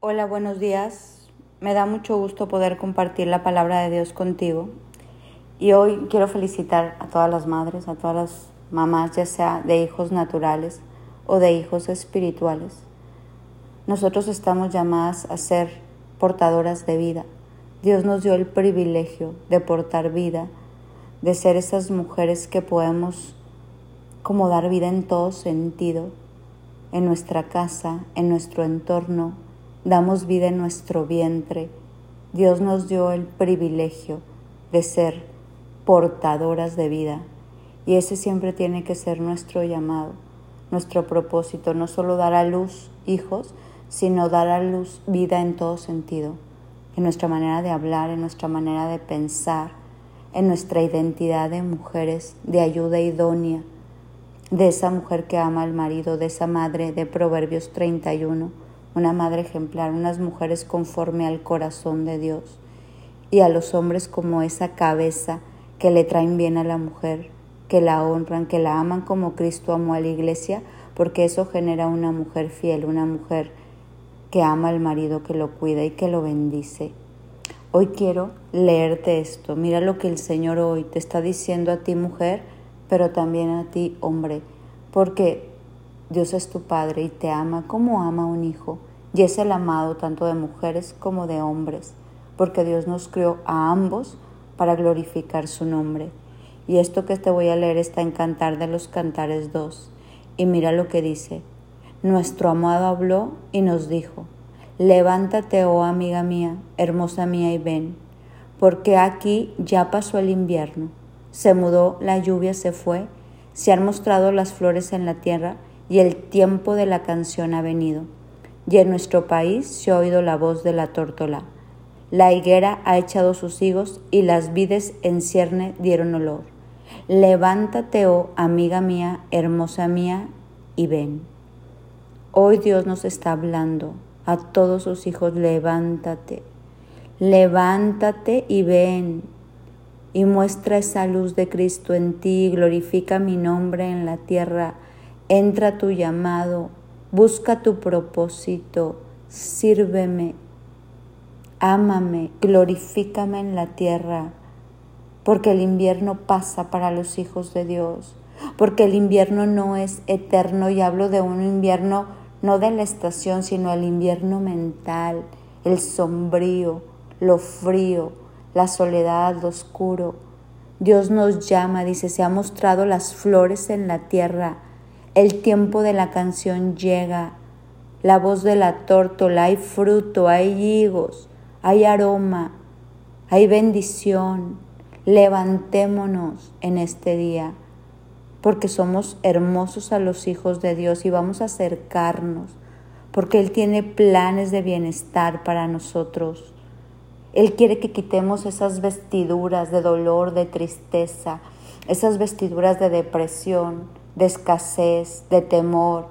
Hola, buenos días. Me da mucho gusto poder compartir la palabra de Dios contigo. Y hoy quiero felicitar a todas las madres, a todas las mamás, ya sea de hijos naturales o de hijos espirituales. Nosotros estamos llamadas a ser portadoras de vida. Dios nos dio el privilegio de portar vida, de ser esas mujeres que podemos como dar vida en todo sentido, en nuestra casa, en nuestro entorno, damos vida en nuestro vientre. Dios nos dio el privilegio de ser portadoras de vida y ese siempre tiene que ser nuestro llamado, nuestro propósito, no solo dar a luz hijos, sino dar a luz vida en todo sentido, en nuestra manera de hablar, en nuestra manera de pensar, en nuestra identidad de mujeres, de ayuda idónea, de esa mujer que ama al marido, de esa madre de Proverbios 31, una madre ejemplar, unas mujeres conforme al corazón de Dios, y a los hombres como esa cabeza que le traen bien a la mujer, que la honran, que la aman como Cristo amó a la iglesia, porque eso genera una mujer fiel, una mujer que ama al marido, que lo cuida y que lo bendice. Hoy quiero leerte esto. Mira lo que el Señor hoy te está diciendo a ti mujer, pero también a ti, hombre, porque Dios es tu Padre y te ama como ama un hijo, y es el amado tanto de mujeres como de hombres, porque Dios nos creó a ambos para glorificar su nombre. Y esto que te voy a leer está en Cantar de los Cantares 2, y mira lo que dice. Nuestro amado habló y nos dijo, Levántate, oh amiga mía, hermosa mía, y ven, porque aquí ya pasó el invierno se mudó, la lluvia se fue, se han mostrado las flores en la tierra y el tiempo de la canción ha venido. Y en nuestro país se ha oído la voz de la tórtola. La higuera ha echado sus higos y las vides en cierne dieron olor. Levántate, oh amiga mía, hermosa mía, y ven. Hoy Dios nos está hablando a todos sus hijos, levántate, levántate y ven, y muestra esa luz de Cristo en ti, glorifica mi nombre en la tierra, entra tu llamado, busca tu propósito, sírveme, ámame, glorifícame en la tierra, porque el invierno pasa para los hijos de Dios, porque el invierno no es eterno y hablo de un invierno no de la estación, sino el invierno mental, el sombrío, lo frío, la soledad, lo oscuro. Dios nos llama, dice, se ha mostrado las flores en la tierra. El tiempo de la canción llega. La voz de la tórtola, hay fruto, hay higos, hay aroma, hay bendición. Levantémonos en este día, porque somos hermosos a los hijos de Dios y vamos a acercarnos, porque Él tiene planes de bienestar para nosotros. Él quiere que quitemos esas vestiduras de dolor, de tristeza, esas vestiduras de depresión, de escasez, de temor,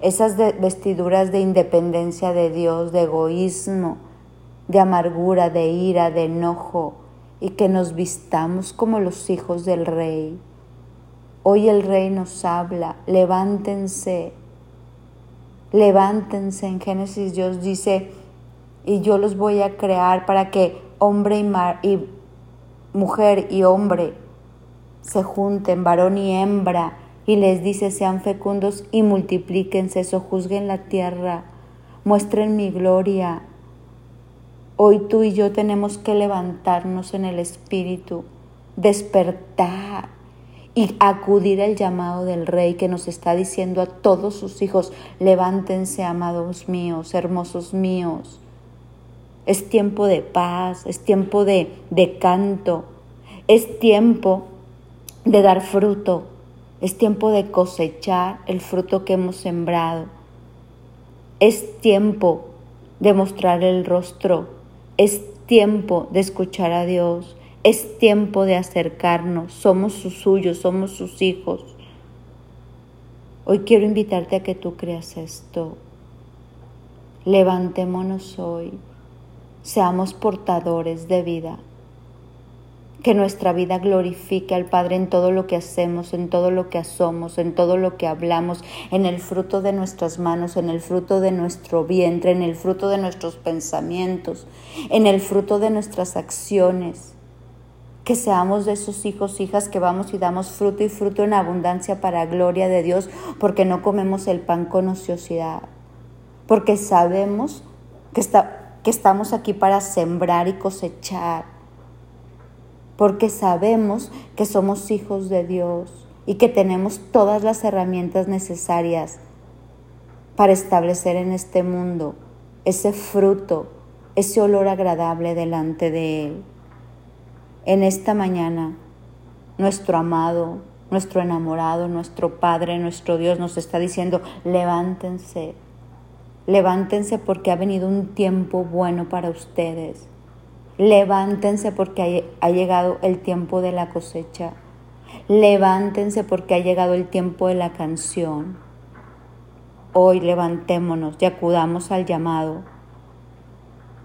esas vestiduras de independencia de Dios, de egoísmo, de amargura, de ira, de enojo, y que nos vistamos como los hijos del Rey. Hoy el Rey nos habla, levántense, levántense. En Génesis Dios dice, y yo los voy a crear para que hombre y, mujer y hombre se junten, varón y hembra, y les dice sean fecundos y multiplíquense, sojuzguen la tierra, muestren mi gloria. Hoy tú y yo tenemos que levantarnos en el espíritu, despertar y acudir al llamado del Rey que nos está diciendo a todos sus hijos, levántense, amados míos, hermosos míos es tiempo de paz, es tiempo de, de canto, es tiempo de dar fruto, es tiempo de cosechar el fruto que hemos sembrado, es tiempo de mostrar el rostro, es tiempo de escuchar a Dios, es tiempo de acercarnos, somos sus suyos, somos sus hijos. Hoy quiero invitarte a que tú creas esto. Levantémonos hoy. Seamos portadores de vida, que nuestra vida glorifique al Padre en todo lo que hacemos, en todo lo que hacemos, en todo lo que hablamos, en el fruto de nuestras manos, en el fruto de nuestro vientre, en el fruto de nuestros pensamientos, en el fruto de nuestras acciones. Que seamos de esos hijos, hijas que vamos y damos fruto y fruto en abundancia para gloria de Dios, porque no comemos el pan con ociosidad, porque sabemos que, está, que estamos aquí para sembrar y cosechar porque sabemos que somos hijos de Dios y que tenemos todas las herramientas necesarias para establecer en este mundo ese fruto, ese olor agradable delante de Él. En esta mañana, nuestro amado, nuestro enamorado, nuestro Padre, nuestro Dios nos está diciendo, levántense, levántense porque ha venido un tiempo bueno para ustedes. Levántense porque ha llegado el tiempo de la cosecha. Levántense porque ha llegado el tiempo de la canción. Hoy levantémonos y acudamos al llamado.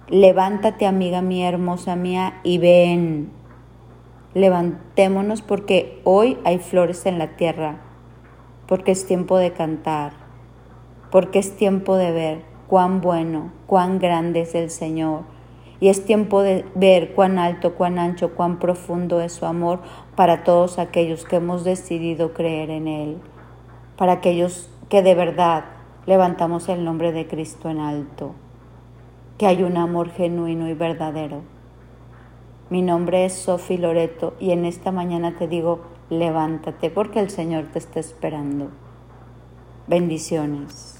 Levántate, amiga mía, hermosa mía, y ven. Levantémonos porque hoy hay flores en la tierra, porque es tiempo de cantar, porque es tiempo de ver cuán bueno, cuán grande es el Señor y es tiempo de ver cuán alto, cuán ancho, cuán profundo es su amor para todos aquellos que hemos decidido creer en Él, para aquellos que de verdad levantamos el nombre de Cristo en alto, que hay un amor genuino y verdadero. Mi nombre es Sofi Loreto y en esta mañana te digo, levántate porque el Señor te está esperando. Bendiciones.